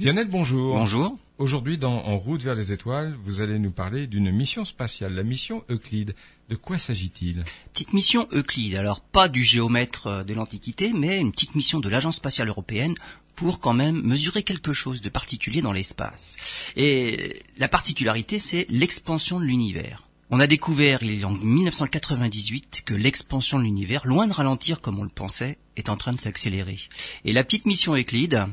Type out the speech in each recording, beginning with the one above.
Lionel, bonjour. Bonjour. Aujourd'hui, dans En route vers les étoiles, vous allez nous parler d'une mission spatiale, la mission Euclide. De quoi s'agit-il? Petite mission Euclide, alors pas du géomètre euh, de l'Antiquité, mais une petite mission de l'Agence spatiale européenne pour quand même mesurer quelque chose de particulier dans l'espace. Et la particularité, c'est l'expansion de l'univers. On a découvert il y a en 1998 que l'expansion de l'univers, loin de ralentir comme on le pensait, est en train de s'accélérer. Et la petite mission Euclide,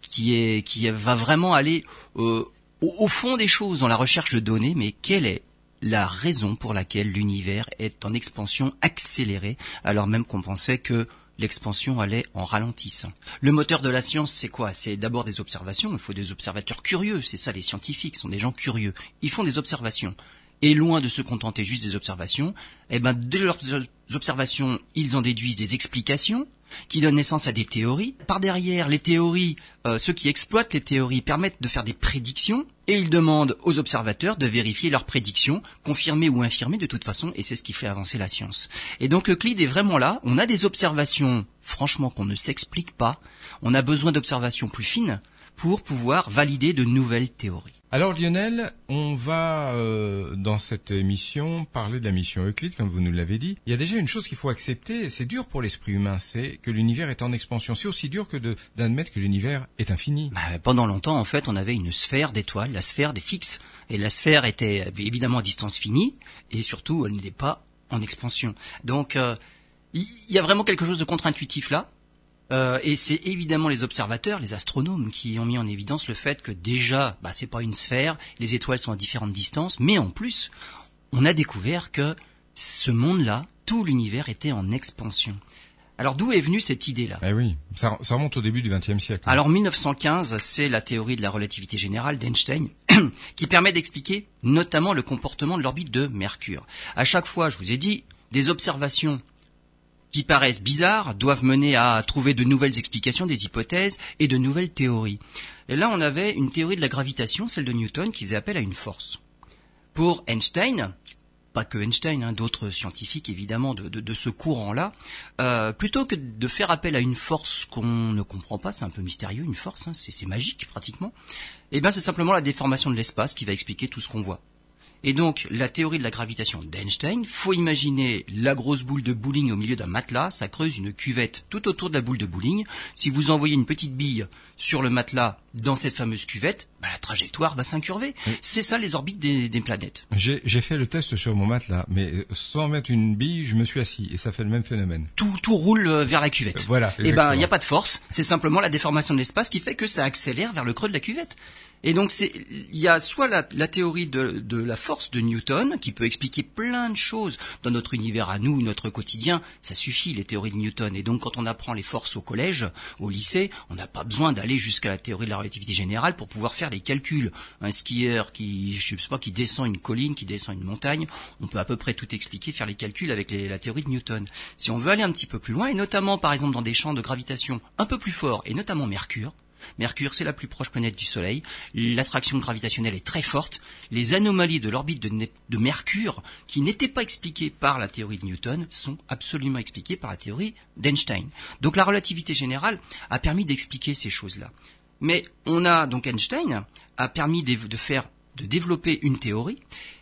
qui est qui va vraiment aller euh, au, au fond des choses dans la recherche de données, mais quelle est la raison pour laquelle l'univers est en expansion accélérée, alors même qu'on pensait que l'expansion allait en ralentissant. Le moteur de la science, c'est quoi? C'est d'abord des observations, il faut des observateurs curieux, c'est ça les scientifiques, sont des gens curieux. Ils font des observations. Et loin de se contenter juste des observations, eh ben, de leurs observations, ils en déduisent des explications, qui donnent naissance à des théories. Par derrière, les théories, euh, ceux qui exploitent les théories permettent de faire des prédictions, et ils demandent aux observateurs de vérifier leurs prédictions, confirmées ou infirmées de toute façon, et c'est ce qui fait avancer la science. Et donc Euclide est vraiment là, on a des observations, franchement, qu'on ne s'explique pas, on a besoin d'observations plus fines pour pouvoir valider de nouvelles théories. Alors Lionel, on va euh, dans cette émission parler de la mission Euclide, comme vous nous l'avez dit. Il y a déjà une chose qu'il faut accepter, c'est dur pour l'esprit humain, c'est que l'univers est en expansion. C'est aussi dur que d'admettre que l'univers est infini. Bah, pendant longtemps, en fait, on avait une sphère d'étoiles, la sphère des fixes, et la sphère était évidemment à distance finie, et surtout, elle n'était pas en expansion. Donc, euh, il y a vraiment quelque chose de contre-intuitif là. Euh, et c'est évidemment les observateurs, les astronomes, qui ont mis en évidence le fait que déjà, bah, c'est pas une sphère, les étoiles sont à différentes distances, mais en plus, on a découvert que ce monde-là, tout l'univers était en expansion. Alors d'où est venue cette idée-là? Eh oui, ça, ça, remonte au début du XXe siècle. Alors 1915, c'est la théorie de la relativité générale d'Einstein qui permet d'expliquer notamment le comportement de l'orbite de Mercure. À chaque fois, je vous ai dit, des observations qui paraissent bizarres doivent mener à trouver de nouvelles explications des hypothèses et de nouvelles théories. Et là, on avait une théorie de la gravitation, celle de Newton, qui faisait appel à une force. Pour Einstein, pas que Einstein, hein, d'autres scientifiques évidemment de, ce courant-là, euh, plutôt que de faire appel à une force qu'on ne comprend pas, c'est un peu mystérieux, une force, hein, c'est magique pratiquement, eh bien c'est simplement la déformation de l'espace qui va expliquer tout ce qu'on voit. Et donc, la théorie de la gravitation d'Einstein, faut imaginer la grosse boule de bowling au milieu d'un matelas, ça creuse une cuvette tout autour de la boule de bowling. Si vous envoyez une petite bille sur le matelas dans cette fameuse cuvette, bah, la trajectoire va s'incurver. C'est ça les orbites des, des planètes. J'ai fait le test sur mon matelas, mais euh, sans mettre une bille, je me suis assis et ça fait le même phénomène. Tout, tout roule euh, vers la cuvette. Voilà. Et ben, il n'y a pas de force, c'est simplement la déformation de l'espace qui fait que ça accélère vers le creux de la cuvette. Et donc il y a soit la, théorie de, la force de Newton qui peut expliquer plein de choses dans notre univers à nous, notre quotidien. Ça suffit les théories de Newton. Et donc quand on apprend les forces au collège, au lycée, on n'a pas besoin d'aller jusqu'à la théorie de la relativité générale pour pouvoir faire des calculs. Un skieur qui, je sais pas, qui descend une colline, qui descend une montagne, on peut à peu près tout expliquer, faire les calculs avec les, la théorie de Newton. Si on veut aller un petit peu plus loin, et notamment par exemple dans des champs de gravitation un peu plus forts, et notamment Mercure, Mercure, c'est la plus proche planète du Soleil. L'attraction gravitationnelle est très forte. Les anomalies de l'orbite de, de, Mercure, qui n'étaient pas expliquées par la théorie de Newton, sont absolument expliquées par la théorie d'Einstein. Donc la relativité générale a permis d'expliquer ces choses-là. Mais on a donc Einstein a permis de, de faire de développer une théorie.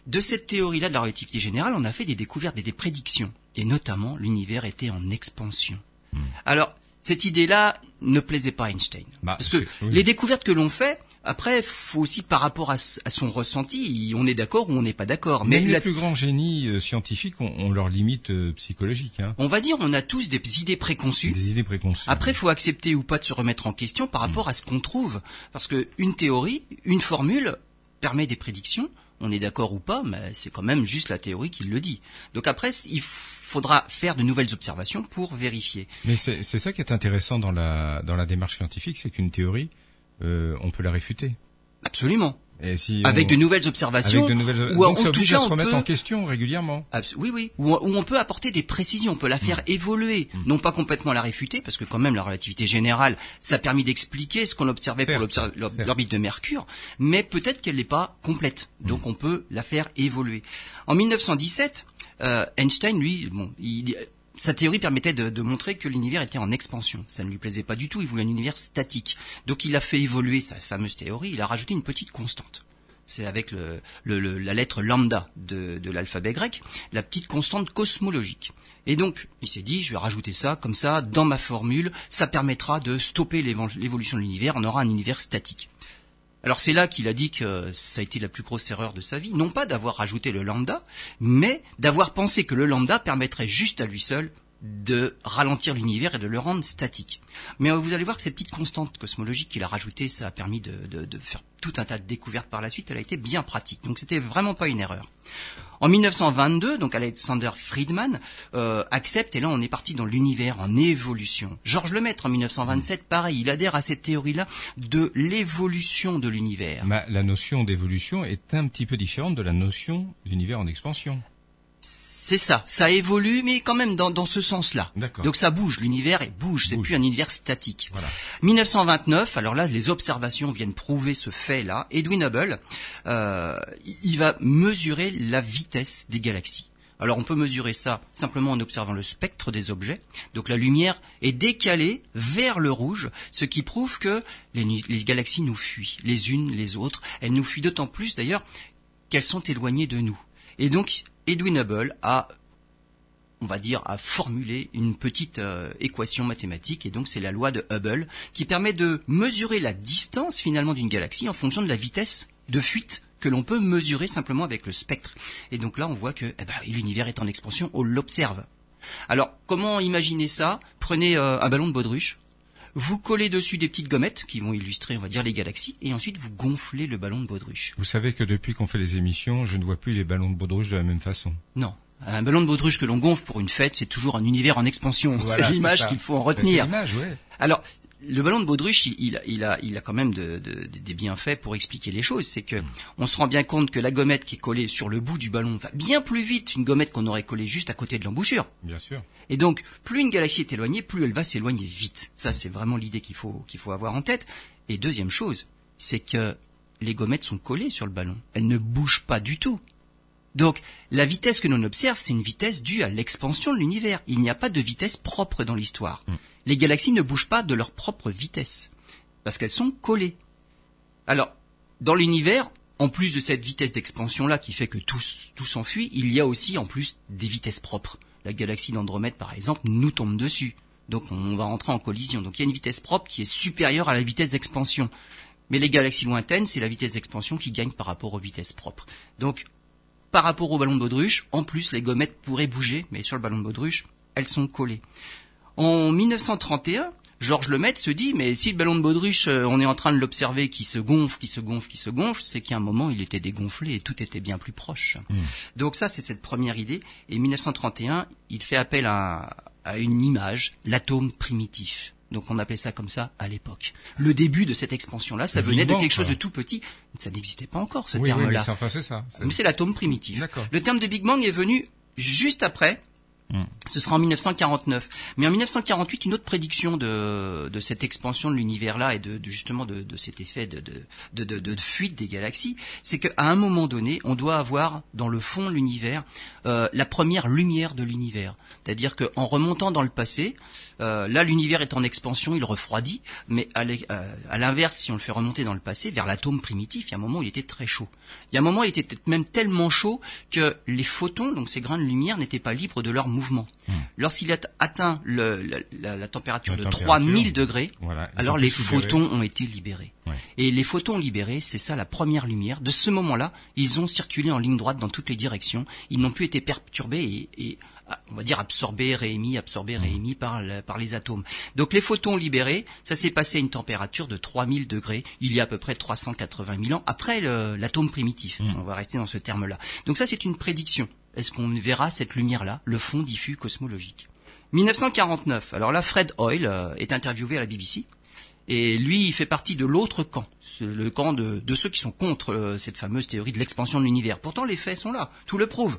De cette théorie-là de la relativité générale, on a fait des découvertes et des prédictions. Et notamment, l'univers était en expansion. Hmm. Alors, cette idée-là ne plaisait pas à Einstein. Bah, Parce que oui. les découvertes que l'on fait, après, faut aussi par rapport à, à son ressenti, on est d'accord ou on n'est pas d'accord. Mais les plus grands génies euh, scientifiques ont, leurs limites euh, psychologiques. Hein. On va dire, on a tous des idées préconçues. Des idées préconçues. Après, faut accepter ou pas de se remettre en question par rapport mmh. à ce qu'on trouve, parce que une théorie, une formule permet des prédictions. On est d'accord ou pas, mais c'est quand même juste la théorie qui le dit. Donc après, il faudra faire de nouvelles observations pour vérifier. Mais c'est ça qui est intéressant dans la, dans la démarche scientifique, c'est qu'une théorie, euh, on peut la réfuter. Absolument. Et si avec on... de nouvelles observations, avec de nouvelles... Ou donc ça oblige cas, à se remettre peut... en question régulièrement. Oui, oui. Où, où, on peut apporter des précisions, on peut la faire mmh. évoluer, mmh. non pas complètement la réfuter, parce que quand même la relativité générale, ça a permis d'expliquer ce qu'on observait certes, pour l'orbite de Mercure, mais peut-être qu'elle n'est pas complète, donc mmh. on peut la faire évoluer. En 1917, euh, Einstein, lui, bon, il, sa théorie permettait de, montrer que l'univers était en expansion. Ça ne lui plaisait pas du tout, il voulait un univers statique. Donc il a fait évoluer sa fameuse théorie, il a rajouté une petite constante. C'est avec la lettre lambda de, de l'alphabet grec, la petite constante cosmologique. Et donc, il s'est dit, je vais rajouter ça, comme ça, dans ma formule, ça permettra de stopper l'évolution de l'univers, on aura un univers statique. Alors c'est là qu'il a dit que ça a été la plus grosse erreur de sa vie, non pas d'avoir rajouté le lambda, mais d'avoir pensé que le lambda permettrait juste à lui seul de ralentir l'univers et de le rendre statique. Mais euh, vous allez voir que cette petite constante cosmologique qu'il a rajoutée, ça a permis de, faire tout un tas de découvertes par la suite, elle a été bien pratique. Donc c'était vraiment pas une erreur. En 1922, donc Alexander Friedman euh, accepte, et là on est parti dans l'univers en évolution. Georges Lemaître en 1927, pareil, il adhère à cette théorie-là de l'évolution de l'univers. La notion d'évolution est un petit peu différente de la notion d'univers en expansion. C'est ça, ça évolue, mais quand même dans, dans ce sens-là. Donc ça bouge, l'univers bouge, c'est plus un univers statique. Voilà. 1929, alors là, les observations viennent prouver ce fait-là. Edwin Hubble, euh, il va mesurer la vitesse des galaxies. Alors on peut mesurer ça simplement en observant le spectre des objets. Donc la lumière est décalée vers le rouge, ce qui prouve que les, les galaxies nous fuient, les unes les autres. Elles nous fuient d'autant plus d'ailleurs qu'elles sont éloignées de nous. Et donc Edwin Hubble a on va dire, à formuler une petite euh, équation mathématique, et donc c'est la loi de Hubble, qui permet de mesurer la distance finalement d'une galaxie en fonction de la vitesse de fuite que l'on peut mesurer simplement avec le spectre. Et donc là, on voit que eh ben, l'univers est en expansion, on l'observe. Alors, comment imaginer ça? Prenez euh, un ballon de baudruche, vous collez dessus des petites gommettes qui vont illustrer, on va dire, les galaxies, et ensuite vous gonflez le ballon de baudruche. Vous savez que depuis qu'on fait les émissions, je ne vois plus les ballons de baudruche de la même façon. Non. Un ballon de baudruche que l'on gonfle pour une fête, c'est toujours un univers en expansion. Voilà, c'est l'image qu'il faut en C'est retenir. l'image, ouais. Alors, le ballon de baudruche, il, il a, il, a, il a quand même de- de- des bienfaits pour expliquer les choses. C'est que on se rend bien compte que la gommette qui est collée sur le bout du ballon va bien plus vite qu'une gommette qu'on aurait collée juste à côté de l'embouchure. Bien sûr. Et donc, plus une galaxie est éloignée, plus elle va s'éloigner vite. Ça, c'est vraiment l'idée qu'il faut, qu'il faut avoir en tête. Et deuxième chose, c'est que les gommettes sont collées sur le ballon. Elles ne bougent pas du tout. Donc, la vitesse que l'on observe, c'est une vitesse due à l'expansion de l'univers. Il n'y a pas de vitesse propre dans l'histoire. Les galaxies ne bougent pas de leur propre vitesse. Parce qu'elles sont collées. Alors, dans l'univers, en plus de cette vitesse d'expansion-là qui fait que tout, tout s'enfuit, il y a aussi en plus des vitesses propres. La galaxie d'Andromède, par exemple, nous tombe dessus. Donc on va rentrer en collision. Donc il y a une vitesse propre qui est supérieure à la vitesse d'expansion. Mais les galaxies lointaines, c'est la vitesse d'expansion qui gagne par rapport aux vitesses propres. Donc, par rapport au ballon de baudruche, en plus, les gommettes pourraient bouger, mais sur le ballon de baudruche, elles sont collées. En 1931, Georges Lemaitre se dit, mais si le ballon de baudruche, euh, on est en train de l'observer qui se gonfle, qui se gonfle, qui se gonfle, c'est qu'à un moment, il était dégonflé et tout était bien plus proche. Donc ça, c'est cette première idée. Et 1931, il fait appel à, à une image, l'atome primitif. Donc on appelait ça comme ça à l'époque. Le début de cette expansion-là, ça venait de quelque chose de tout petit. Ça n'existait pas encore, ce oui, oui, mais terme-là. c'est enfin Mais c'est l'atome primitif. Le terme de Big Bang est venu juste après. Hmm. Ce sera en 1949. Mais en 1948, une autre prédiction de, de cette expansion de l'univers-là et de, de justement de, de cet effet de, de, de, de- de fuite des galaxies, c'est qu'à un moment donné, on doit avoir dans le fond de l'univers euh, la première lumière de l'univers. C'est-à-dire qu'en remontant dans le passé, euh, là l'univers est en expansion, il refroidit, mais à euh, à l'inverse, si on le fait remonter dans le passé, vers l'atome primitif, il y a un moment où il était très chaud. Il y a un moment où il était même tellement chaud que les photons, donc ces grains de lumière, n'étaient pas libres de leur mouvement. Lorsqu'il a atteint le- la, la- la température La de température. 3000 degrés, Voilà. Alors les photons ont été libérés. Ouais. Et les photons libérés, c'est ça la première lumière. De ce moment-là, ils ont circulé en ligne droite dans toutes les directions. Ils n'ont plus été perturbés et, et, on va dire absorbés, réémis, absorbés, réémis par, le- par les atomes. Donc les photons libérés, ça s'est passé à une température de 3000 degrés, il y a à peu près 380 000 ans après l'atome primitif. On va rester dans ce terme-là. Donc ça, c'est une prédiction. Est-ce qu'on verra cette lumière-là, le fond diffus cosmologique? 1949. Alors là, Fred Hoyle euh, est interviewé à la BBC. Et lui, il fait partie de l'autre camp, le camp de, de ceux qui sont contre euh, cette fameuse théorie de l'expansion de l'univers. Pourtant, les faits sont là, tout le prouve.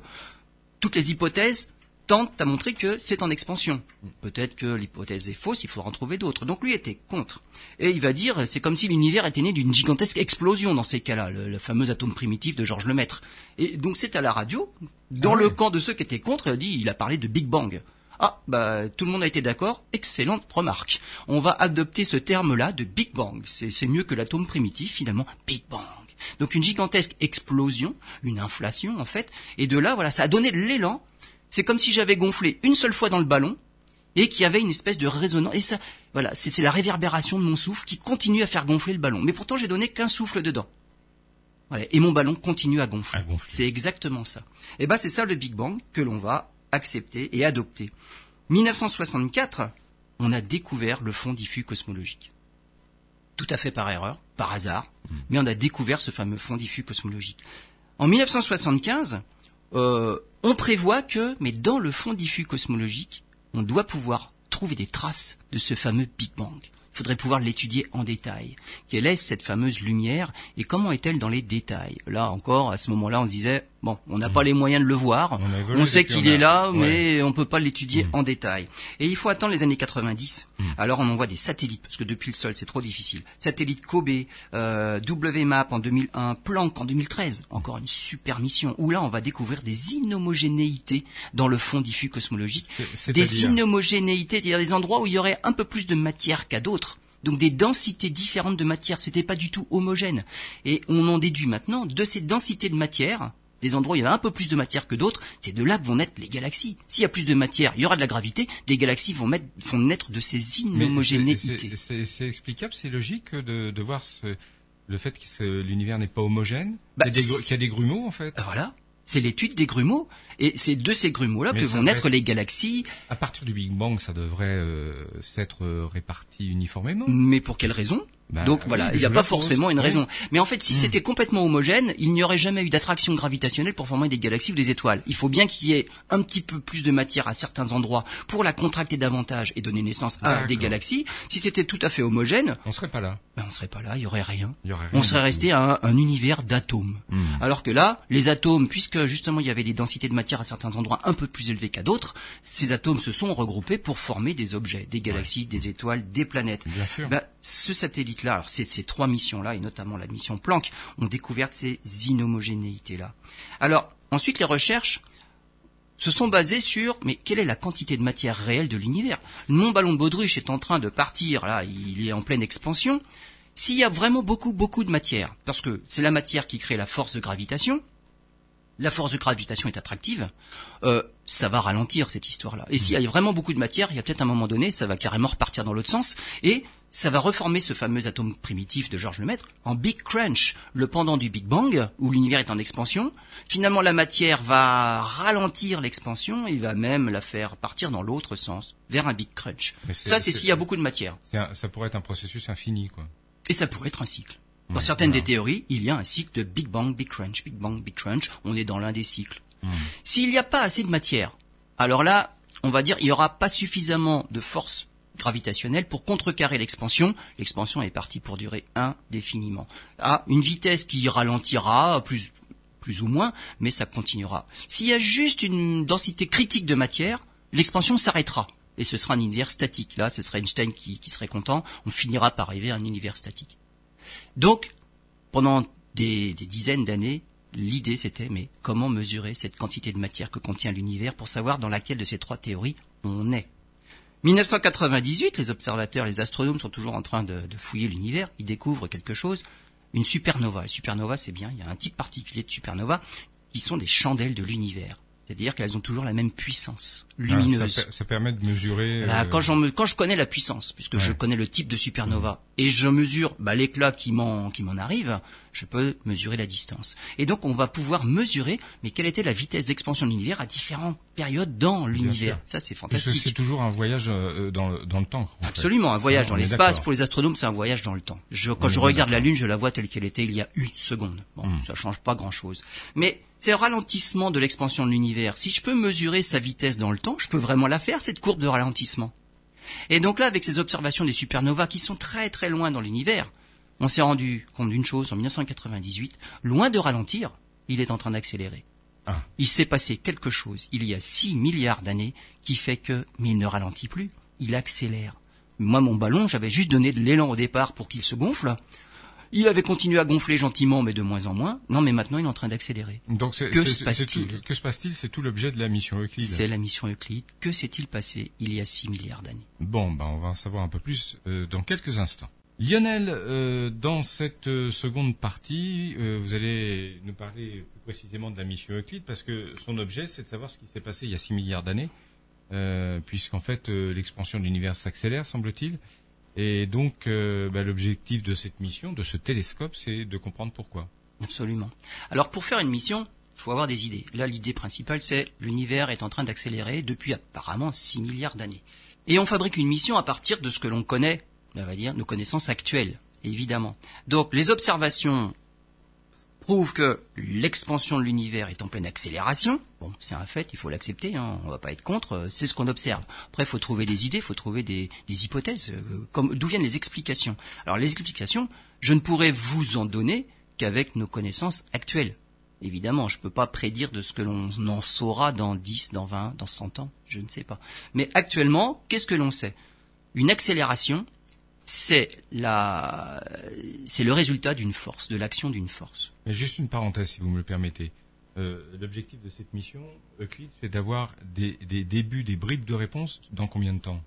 Toutes les hypothèses tentent à montrer que c'est en expansion. Peut-être que l'hypothèse est fausse, il faudra en trouver d'autres. Donc lui était contre. Et il va dire, c'est comme si l'univers était né d'une gigantesque explosion dans ces cas-là, le, le fameux atome primitif de Georges Lemaître. Et donc c'est à la radio, dans Ah le camp de ceux qui étaient contre, il a dit, il a parlé de Big Bang. Ah, bah tout le monde a été d'accord, excellente remarque. On va adopter ce terme-là de Big Bang. C'est mieux que l'atome primitif finalement, Big Bang. Donc une gigantesque explosion, une inflation en fait, et de là, voilà, ça a donné l'élan. C'est comme si j'avais gonflé une seule fois dans le ballon et qu'il y avait une espèce de résonance. Et ça, voilà, c'est la réverbération de mon souffle qui continue à faire gonfler le ballon. Mais pourtant, j'ai donné qu'un souffle dedans. et mon ballon continue à gonfler. C'est exactement ça. Et ben, c'est ça le Big Bang que l'on va accepter et adopter. 1964, on a découvert le fond diffus cosmologique. Tout à fait par erreur, par hasard, hmm. mais on a découvert ce fameux fond diffus cosmologique. En 1975, euh, on prévoit que, mais dans le fond diffus cosmologique, on doit pouvoir trouver des traces de ce fameux Big Bang. Il faudrait pouvoir l'étudier en détail. Quelle est cette fameuse lumière et comment est-elle dans les détails? Là encore, à ce moment-là, on se disait, Bon, on n'a pas les moyens de le voir. On, sait qu'il est là, mais on peut pas l'étudier mm. en détail. Et il faut attendre les années 90. Mm. Alors on envoie des satellites, parce que depuis le sol, c'est trop difficile. Satellites Kobe, euh, WMAP en 2001, Planck en 2013. Encore une super mission. Où là, on va découvrir des inhomogénéités dans le fond diffus cosmologique. Des inhomogénéités, c'est-à-dire des endroits où il y aurait un peu plus de matière qu'à d'autres. Donc des densités différentes de matière, c'était pas du tout homogène. Et on en déduit maintenant de ces densités de matière, des endroits où il y a un peu plus de matière que d'autres, c'est de là que vont naître les galaxies. S'il y a plus de matière, il y aura de la gravité, des galaxies vont, naître de ces inhomogénéités. C'est explicable, c'est logique de, voir le fait que l'univers n'est pas homogène, bah, qu'il y, a des grumeaux en fait. Voilà, c'est l'étude des grumeaux. Et c'est de ces grumeaux-là que vont naître les galaxies. À partir du Big Bang, ça devrait euh, s'être réparti uniformément. Mais pour quelle raison? Bah Donc voilà, il n'y a pas forcément une raison. Mais en fait, si hmm. c'était complètement homogène, il n'y aurait jamais eu d'attraction gravitationnelle pour former des galaxies ou des étoiles. Il faut bien qu'il y ait un petit peu plus de matière à certains endroits pour la contracter davantage et donner naissance à des galaxies. Si c'était tout à fait homogène, on serait pas là. Ben, on serait pas là, il y aurait rien. on serait resté à un, univers d'atomes. Hmm. Alors que là, les atomes, puisque justement il y avait des densités de matière à certains endroits un peu plus élevées qu'à d'autres, ces atomes se sont regroupés pour former des objets, des galaxies, des étoiles, des planètes. Bien sûr. Ben, ce satellite là alors ces, ces trois missions-là, et notamment la mission Planck, ont découvert ces inhomogénéités-là. Alors, ensuite, les recherches se sont basées sur, mais quelle est la quantité de matière réelle de l'univers? Mon ballon de baudruche est en train de partir, là, il est en pleine expansion. S'il y a vraiment beaucoup, beaucoup de matière, parce que c'est la matière qui crée la force de gravitation, la force de gravitation est attractive, euh, ça va ralentir cette histoire-là. Et s'il y a vraiment beaucoup de matière, il y a peut-être un moment donné, ça va carrément repartir dans l'autre sens, et ça va reformer ce fameux atome primitif de Georges Lemaître en Big Crunch, le pendant du Big Bang, où l'univers est en expansion. Finalement, la matière va ralentir l'expansion et va même la faire partir dans l'autre sens, vers un Big Crunch. Ça, c'est s'il y a beaucoup de matière. ça pourrait être un processus infini, quoi. Et ça pourrait être un cycle. Dans certaines des théories, il y a un cycle de Big Bang, Big Crunch, Big Bang, Big Crunch. On est dans l'un des cycles. S'il n'y a pas assez de matière, alors là, on va dire, il n'y aura pas suffisamment de force gravitationnelle pour contrecarrer l'expansion. L'expansion est partie pour durer indéfiniment. À une vitesse qui ralentira plus, plus ou moins, mais ça continuera. S'il y a juste une densité critique de matière, l'expansion s'arrêtera. Et ce sera un univers statique. Là, ce serait Einstein qui, qui serait content. On finira par arriver à un univers statique. Donc, pendant des, des dizaines d'années, l'idée c'était, mais comment mesurer cette quantité de matière que contient l'univers pour savoir dans laquelle de ces trois théories on est? 1998, les observateurs, les astronomes sont toujours en train de, fouiller l'univers. Ils découvrent quelque chose, une supernova. Une supernova, c'est bien. Il y a un type particulier de supernova qui sont des chandelles de l'univers. C'est-à-dire qu'elles ont toujours la même puissance ah, lumineuse. ça, permet de mesurer. Euh, quand, quand je connais la puissance, puisque je connais le type de supernova, et je mesure bah, l'éclat qui m'en qui m'en arrive, je peux mesurer la distance. Et donc on va pouvoir mesurer, mais quelle était la vitesse d'expansion de l'univers à différentes périodes dans l'univers. Ça c'est fantastique. C'est toujours un voyage euh, dans, dans le temps. Absolument, un voyage dans l'espace. Pour les astronomes, c'est un voyage dans le temps. Je, quand je regarde la Lune, je la vois telle qu'elle était il y a une seconde. Bon, hmm. ça change pas grand-chose. Mais c'est le ralentissement de l'expansion de l'univers. Si je peux mesurer sa vitesse dans le temps, je peux vraiment la faire, cette courbe de ralentissement. Et donc là, avec ces observations des supernovas qui sont très très loin dans l'univers, on s'est rendu compte d'une chose en 1998, loin de ralentir, il est en train d'accélérer. Ah. Il s'est passé quelque chose il y a 6 milliards d'années qui fait que, mais il ne ralentit plus, il accélère. Moi, mon ballon, j'avais juste donné de l'élan au départ pour qu'il se gonfle. Il avait continué à gonfler gentiment, mais de moins en moins. Non, mais maintenant, il est en train d'accélérer. Donc, Que se passe-t-il c'est tout- Que se passe-t-il? C'est tout l'objet de la mission Euclide. C'est la mission Euclide. Que s'est-il passé il y a 6 milliards d'années? Bon, ben, on va en savoir un peu plus euh, dans quelques instants. Lionel, euh, dans cette euh, seconde partie, euh, vous allez nous parler plus précisément de la mission Euclide, parce que son objet, c'est de savoir ce qui s'est passé il y a 6 milliards d'années, puisqu'en fait, l'expansion de l'univers s'accélère, semble-t-il. Et donc, euh, ben, l'objectif de cette mission, de ce télescope, c'est de comprendre pourquoi. Absolument. Alors, pour faire une mission, il faut avoir des idées. Là, l'idée principale, c'est l'univers est en train d'accélérer depuis apparemment 6 milliards d'années. Et on fabrique une mission à partir de ce que l'on connaît, on va dire, nos connaissances actuelles, évidemment. Donc, les observations prouvent que l'expansion de l'univers est en pleine accélération. Bon, c'est un fait, il faut l'accepter, hein, on va pas être contre, euh, c'est ce qu'on observe. Après, il faut trouver des idées, il faut trouver des, hypothèses, euh, d'où viennent les explications. Alors, les explications, je ne pourrais vous en donner qu'avec nos connaissances actuelles. Évidemment, je ne peux pas prédire de ce que l'on en saura dans 10, dans 20, dans 100 ans, je ne sais pas. Mais actuellement, qu'est-ce que l'on sait? Une accélération, c'est la, c'est le résultat d'une force, de l'action d'une force. Juste une parenthèse, si vous me le permettez. Euh, L'objectif de cette mission, Euclide, c'est d'avoir des, des débuts, des bribes de réponse dans combien de temps?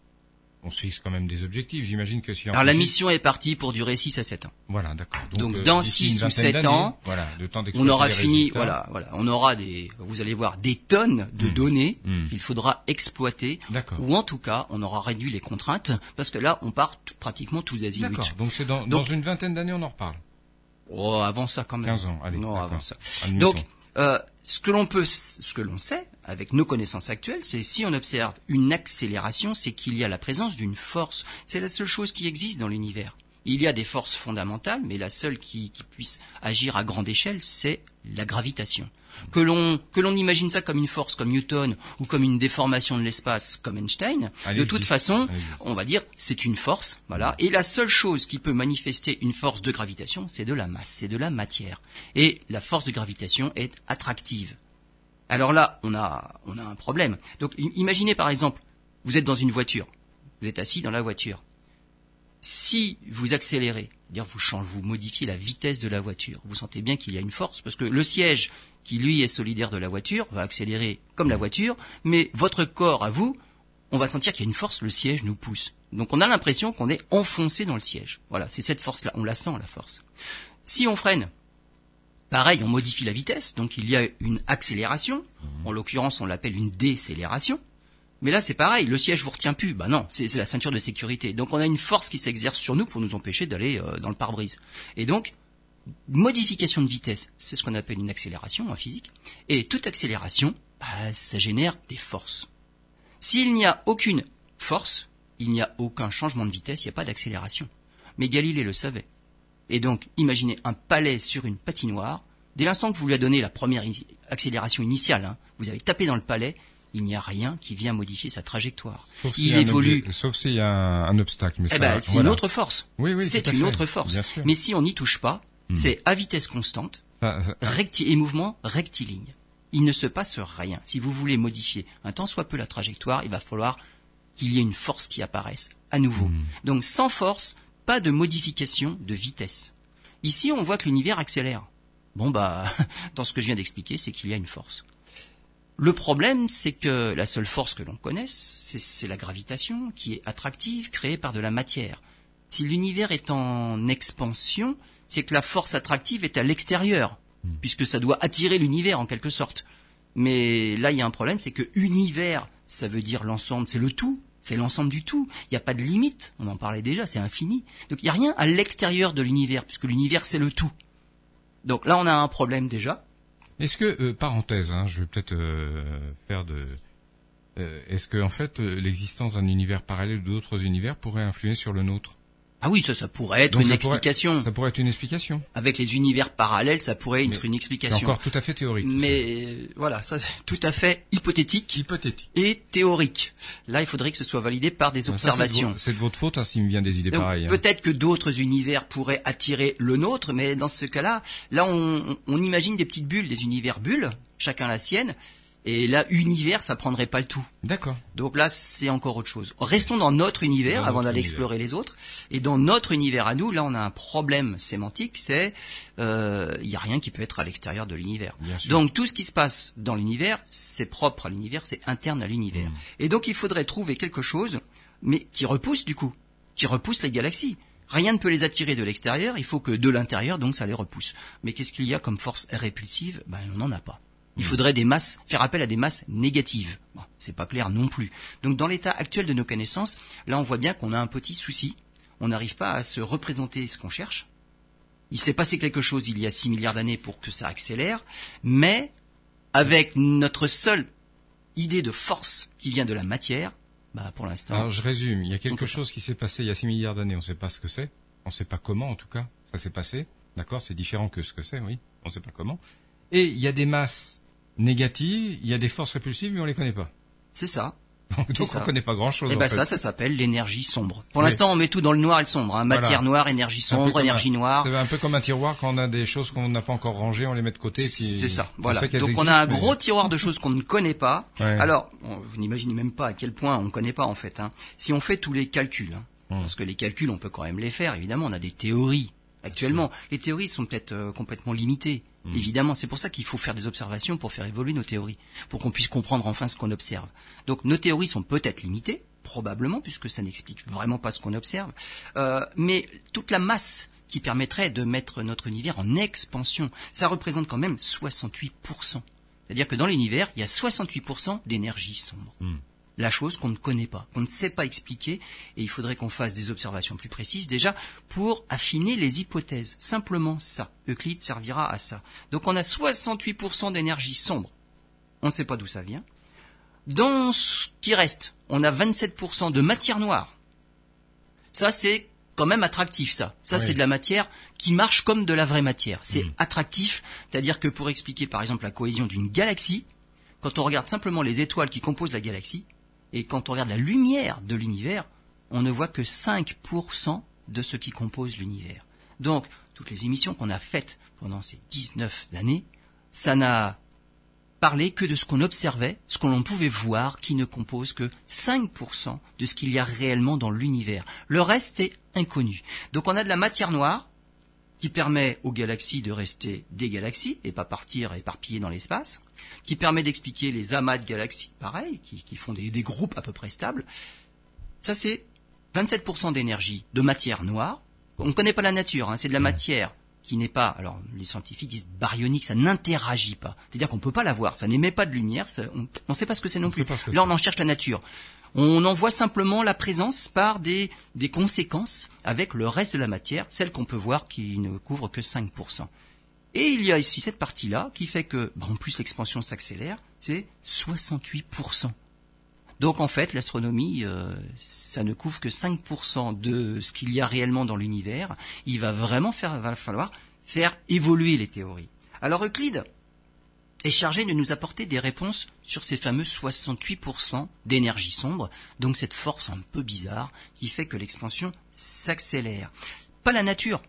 On se fixe quand même des objectifs. J'imagine que si en Alors la mission est partie pour durer 6 à 7 ans. Voilà, d'accord. Donc, euh, dans d'ici une six ou vingtaine sept d'années, ans, voilà, le temps On aura fini, résultats. voilà, voilà, on aura des, vous allez voir, des tonnes de Hmm. données Hmm. qu'il faudra exploiter, D'accord. ou en tout cas, on aura réduit les contraintes, parce que là, on part pratiquement tous azimuts. D'accord. Donc c'est dans, Donc- dans une vingtaine d'années, on en reparle. Oh, avant ça quand même. 15 ans, allez. Non, avant ça. Admettons. Donc, euh, ce que l'on peut, ce que l'on sait avec nos connaissances actuelles, c'est si on observe une accélération, c'est qu'il y a la présence d'une force. C'est la seule chose qui existe dans l'univers. Il y a des forces fondamentales, mais la seule qui, qui puisse agir à grande échelle, c'est la gravitation. Que l'on que l'on imagine ça comme une force, comme Newton, ou comme une déformation de l'espace, comme Einstein, de toute façon, on va dire c'est une force, voilà. Et la seule chose qui peut manifester une force de gravitation, c'est de la masse, c'est de la matière. Et la force de gravitation est attractive. Alors là, on a on a un problème. Donc imaginez par exemple, vous êtes dans une voiture, vous êtes assis dans la voiture. Si vous accélérez, c'est-à-dire vous changez, vous modifiez la vitesse de la voiture, vous sentez bien qu'il y a une force parce que le siège qui lui est solidaire de la voiture va accélérer comme la voiture, mais votre corps à vous, on va sentir qu'il y a une force, le siège nous pousse. Donc on a l'impression qu'on est enfoncé dans le siège. Voilà, c'est cette force-là, on la sent la force. Si on freine, pareil, on modifie la vitesse, donc il y a une accélération. En l'occurrence, on l'appelle une décélération. Mais là, c'est pareil, le siège vous retient plus. Bah non, c'est c'est la ceinture de sécurité. Donc on a une force qui s'exerce sur nous pour nous empêcher d'aller euh, dans le pare-brise. Et donc, modification de vitesse, c'est ce qu'on appelle une accélération en physique. Et toute accélération, bah, ça génère des forces. S'il n'y a aucune force, il n'y a aucun changement de vitesse, il n'y a pas d'accélération. Mais Galilée le savait. Et donc, imaginez un palais sur une patinoire. Dès l'instant que vous lui avez donné la première accélération initiale, hein, vous avez tapé dans le palais, il n'y a rien qui vient modifier sa trajectoire. Sauf il évolue. objet- sauf s'il y a un, un obstacle. Mais Eh ben, c'est voilà. une autre force. Oui, oui, c'est une autre force. Mais si on n'y touche pas, Hmm. c'est à vitesse constante, Ah, ah, recti et mouvement rectiligne. Il ne se passe rien. Si vous voulez modifier un tant soit peu la trajectoire, il va falloir qu'il y ait une force qui apparaisse à nouveau. Hmm. Donc sans force, pas de modification de vitesse. Ici, on voit que l'univers accélère. Bon bah, dans ce que je viens d'expliquer, c'est qu'il y a une force. Le problème, c'est que la seule force que l'on connaisse, c'est- c'est la gravitation, qui est attractive, créée par de la matière. Si l'univers est en expansion, c'est que la force attractive est à l'extérieur, puisque ça doit attirer l'univers en quelque sorte. Mais là, il y a un problème, c'est que univers, ça veut dire l'ensemble, c'est le tout, c'est l'ensemble du tout. Il n'y a pas de limite, on en parlait déjà, c'est infini. Donc il n'y a rien à l'extérieur de l'univers, puisque l'univers c'est le tout. Donc là, on a un problème déjà. Est-ce que, euh, parenthèse, hein, je vais peut-être euh, faire de... euh, Est-ce que en fait l'existence d'un univers parallèle ou d'autres univers pourrait influer sur le nôtre? Ah oui, ça, ça pourrait être Donc une ça pourrait- explication. Ça pourrait être une explication. Avec les univers parallèles, ça pourrait être Mais une C'est explication. encore tout à fait théorique. ça. Mais euh, voilà, ça c'est tout à fait hypothétique hypothétique. et théorique. Là, il faudrait que ce soit validé par des de observations. C'est de votre faute hein, s'il me vient des idées Donc, pareilles. hein. peut-être que d'autres univers pourraient attirer le nôtre, mais dans ce cas-là, là, on, on imagine des petites bulles, des univers bulles, chacun la sienne. Et là, univers, ça prendrait pas le tout. D'accord. Donc là, c'est encore autre chose. Restons dans notre univers Dans avant d'aller explorer les autres. Et dans notre univers à nous, là, on a un problème sémantique, c'est euh, il y a rien qui peut être à l'extérieur de l'univers. Bien sûr. Donc tout ce qui se passe dans l'univers, c'est propre à l'univers, c'est interne à l'univers. Mm. Et donc il faudrait trouver quelque chose, mais qui repousse du coup, qui repousse les galaxies. Rien ne peut les attirer de l'extérieur, il faut que de l'intérieur, donc ça les repousse. Mais qu'est-ce qu'il y a comme force répulsive? Ben on n'en a pas. Il faudrait des masses, faire appel à des masses négatives. Bon, c'est pas clair non plus. Donc dans l'état actuel de nos connaissances, là on voit bien qu'on a un petit souci. On n'arrive pas à se représenter ce qu'on cherche. Il s'est passé quelque chose il y a 6 milliards d'années pour que ça accélère, mais avec notre seule idée de force qui vient de la matière, bah pour l'instant, Alors je résume, il y a quelque chose qui s'est passé il y a 6 milliards d'années, on ne sait pas ce que c'est, on ne sait pas comment en tout cas, ça s'est passé, d'accord, c'est différent que ce que c'est, oui, on ne sait pas comment. Et il y a des masses négatives, il y a des forces répulsives, mais on les connaît pas. c'est ça. Donc, on connaît pas grand-chose. Et en ben fait. ça, ça s'appelle l'énergie sombre. Pour Oui. l'instant, on met tout dans le noir et le sombre. Hein. Matière Voilà. noire, énergie sombre, énergie un- noire. C'est un peu comme un tiroir quand on a des choses qu'on n'a pas encore rangées, on les met de côté. et puis C'est ça, voilà. Donc on a un mais- gros tiroir de choses qu'on ne connaît pas. Ouais. Alors, on- vous n'imaginez même pas à quel point on ne connaît pas en fait. hein. Si on fait tous les calculs, hein, Hmm. parce que les calculs, on peut quand même les faire. Évidemment, on a des théories. Actuellement, les théories sont peut-être euh, complètement limitées. Hmm. Évidemment, c'est pour ça qu'il faut faire des observations pour faire évoluer nos théories, pour qu'on puisse comprendre enfin ce qu'on observe. Donc nos théories sont peut-être limitées, probablement, puisque ça n'explique vraiment pas ce qu'on observe. Euh, mais toute la masse qui permettrait de mettre notre univers en expansion, ça représente quand même 68%. C'est-à-dire que dans l'univers, il y a 68% d'énergie sombre. Hmm. La chose qu'on ne connaît pas, qu'on ne sait pas expliquer, et il faudrait qu'on fasse des observations plus précises déjà pour affiner les hypothèses. Simplement ça. Euclide servira à ça. Donc on a 68% d'énergie sombre. On ne sait pas d'où ça vient. Dans ce qui reste, on a 27% de matière noire. Ça, c'est quand même attractif, ça. Ça, Oui. c'est de la matière qui marche comme de la vraie matière. C'est Mm. attractif, c'est-à-dire que pour expliquer, par exemple, la cohésion d'une galaxie, quand on regarde simplement les étoiles qui composent la galaxie, et quand on regarde la lumière de l'univers, on ne voit que 5% de ce qui compose l'univers. Donc, toutes les émissions qu'on a faites pendant ces 19 années, ça n'a parlé que de ce qu'on observait, ce que l'on pouvait voir, qui ne compose que 5% de ce qu'il y a réellement dans l'univers. Le reste, c'est inconnu. Donc on a de la matière noire, qui permet aux galaxies de rester des galaxies et pas partir éparpillées dans l'espace, qui permet d'expliquer les amas de galaxies, pareil, qui, qui font des, des groupes à peu près stables. Ça, c'est 27% d'énergie de matière noire. On ne connaît pas la nature, hein, c'est de la matière qui n'est pas, alors les scientifiques disent baryonique, ça n'interagit pas. C'est-à-dire qu'on ne peut pas la voir, ça n'émet pas de lumière, ça- on ne sait pas ce que c'est non On plus. Là, on en cherche la nature. On en voit simplement la présence par des, conséquences avec le reste de la matière, celle qu'on peut voir qui ne couvre que 5%. Et il y a ici cette partie-là qui fait que, bah, en plus l'expansion s'accélère, c'est 68%. Donc en fait, l'astronomie, euh, ça ne couvre que 5% de ce qu'il y a réellement dans l'univers. Il va vraiment faire, falloir faire évoluer les théories. Alors Euclide est chargé de nous apporter des réponses sur ces fameux 68% d'énergie sombre, donc cette force un peu bizarre qui fait que l'expansion s'accélère. Pas la nature,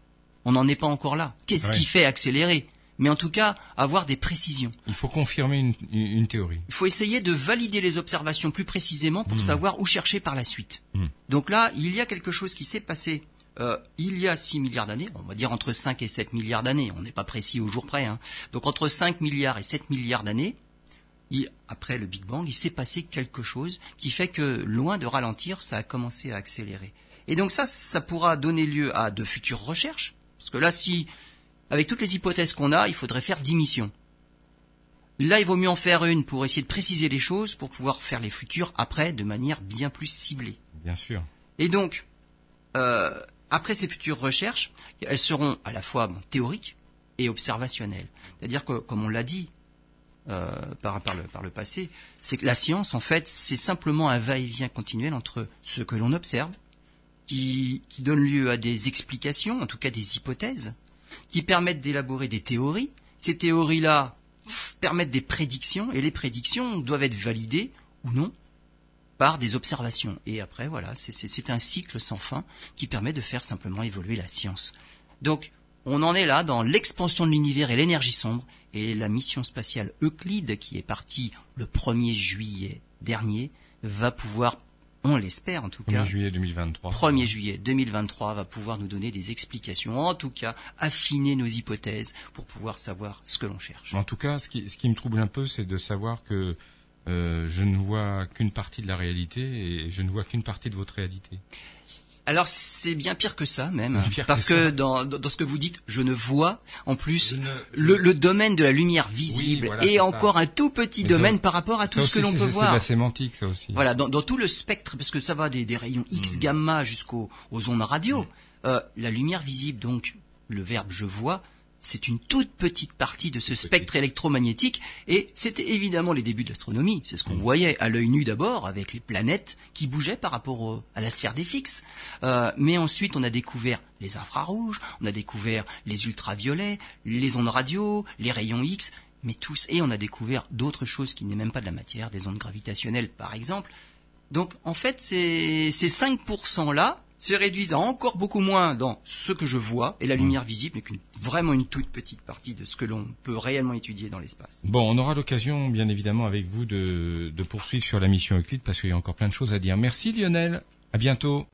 on n'en est pas encore là. Qu'est-ce Ouais. qui fait accélérer? Mais en tout cas, avoir des précisions. Il faut confirmer une, une- théorie. Il faut essayer de valider les observations plus précisément pour savoir où chercher par la suite. Hmm. Donc là, il y a quelque chose qui s'est passé euh, il y a 6 milliards d'années, on va dire entre 5 et 7 milliards d'années, on n'est pas précis au jour près. hein. Donc entre 5 milliards et 7 milliards d'années, après le Big Bang, il s'est passé quelque chose qui fait que, loin de ralentir, ça a commencé à accélérer. Et donc ça, ça pourra donner lieu à de futures recherches, parce que là, si, avec toutes les hypothèses qu'on a, il faudrait faire 10 missions. Là, il vaut mieux en faire une pour essayer de préciser les choses, pour pouvoir faire les futures après de manière bien plus ciblée. Bien sûr. Et donc, euh, après ces futures recherches, elles seront à la fois théoriques et observationnelles. C'est-à-dire que, comme on l'a dit euh, par, le, passé, c'est que la science, en fait, c'est simplement un va-et-vient continuel entre ce que l'on observe, qui, donne lieu à des explications, en tout cas des hypothèses, qui permettent d'élaborer des théories. Ces théories-là permettent des prédictions, et les prédictions doivent être validées ou non par des observations. Et après, voilà, c'est- un cycle sans fin qui permet de faire simplement évoluer la science. Donc, on en est là dans l'expansion de l'univers et l'énergie sombre, Et la mission spatiale Euclide, qui est partie le 1er juillet dernier, va pouvoir on l'espère en tout 1er cas. juillet 2023. 1er juillet 2023 va pouvoir nous donner des explications, en tout cas affiner nos hypothèses pour pouvoir savoir ce que l'on cherche. En tout cas, ce qui, ce qui me trouble un peu, c'est de savoir que euh, je ne vois qu'une partie de la réalité et je ne vois qu'une partie de votre réalité. Alors c'est bien pire que ça même, parce que, dans, dans, ce que vous dites, je ne vois en plus le, le, domaine de la lumière visible est, encore un tout petit domaine par rapport à tout ce que l'on peut voir. C'est la sémantique ça aussi. Voilà, dans, dans, tout le spectre, parce que ça va des, des rayons X mm. gamma jusqu'aux ondes radio, mm. euh, la lumière visible donc le verbe je vois c'est une toute petite partie de ce spectre électromagnétique et c'était évidemment les débuts de l'astronomie. C'est ce qu'on voyait à l'œil nu d'abord avec les planètes qui bougeaient par rapport à la sphère des fixes. Euh, mais ensuite on a découvert les infrarouges, on a découvert les ultraviolets, les ondes radio, les rayons X, mais tous et on a découvert d'autres choses qui n'est même pas de la matière, des ondes gravitationnelles par exemple. Donc en fait ces, ces 5% là se réduisent à encore beaucoup moins dans ce que je vois, et la lumière visible n'est qu'une vraiment une toute petite partie de ce que l'on peut réellement étudier dans l'espace. Bon, on aura l'occasion, bien évidemment, avec vous, de, de poursuivre sur la mission Euclide, parce qu'il y a encore plein de choses à dire. Merci Lionel, à bientôt.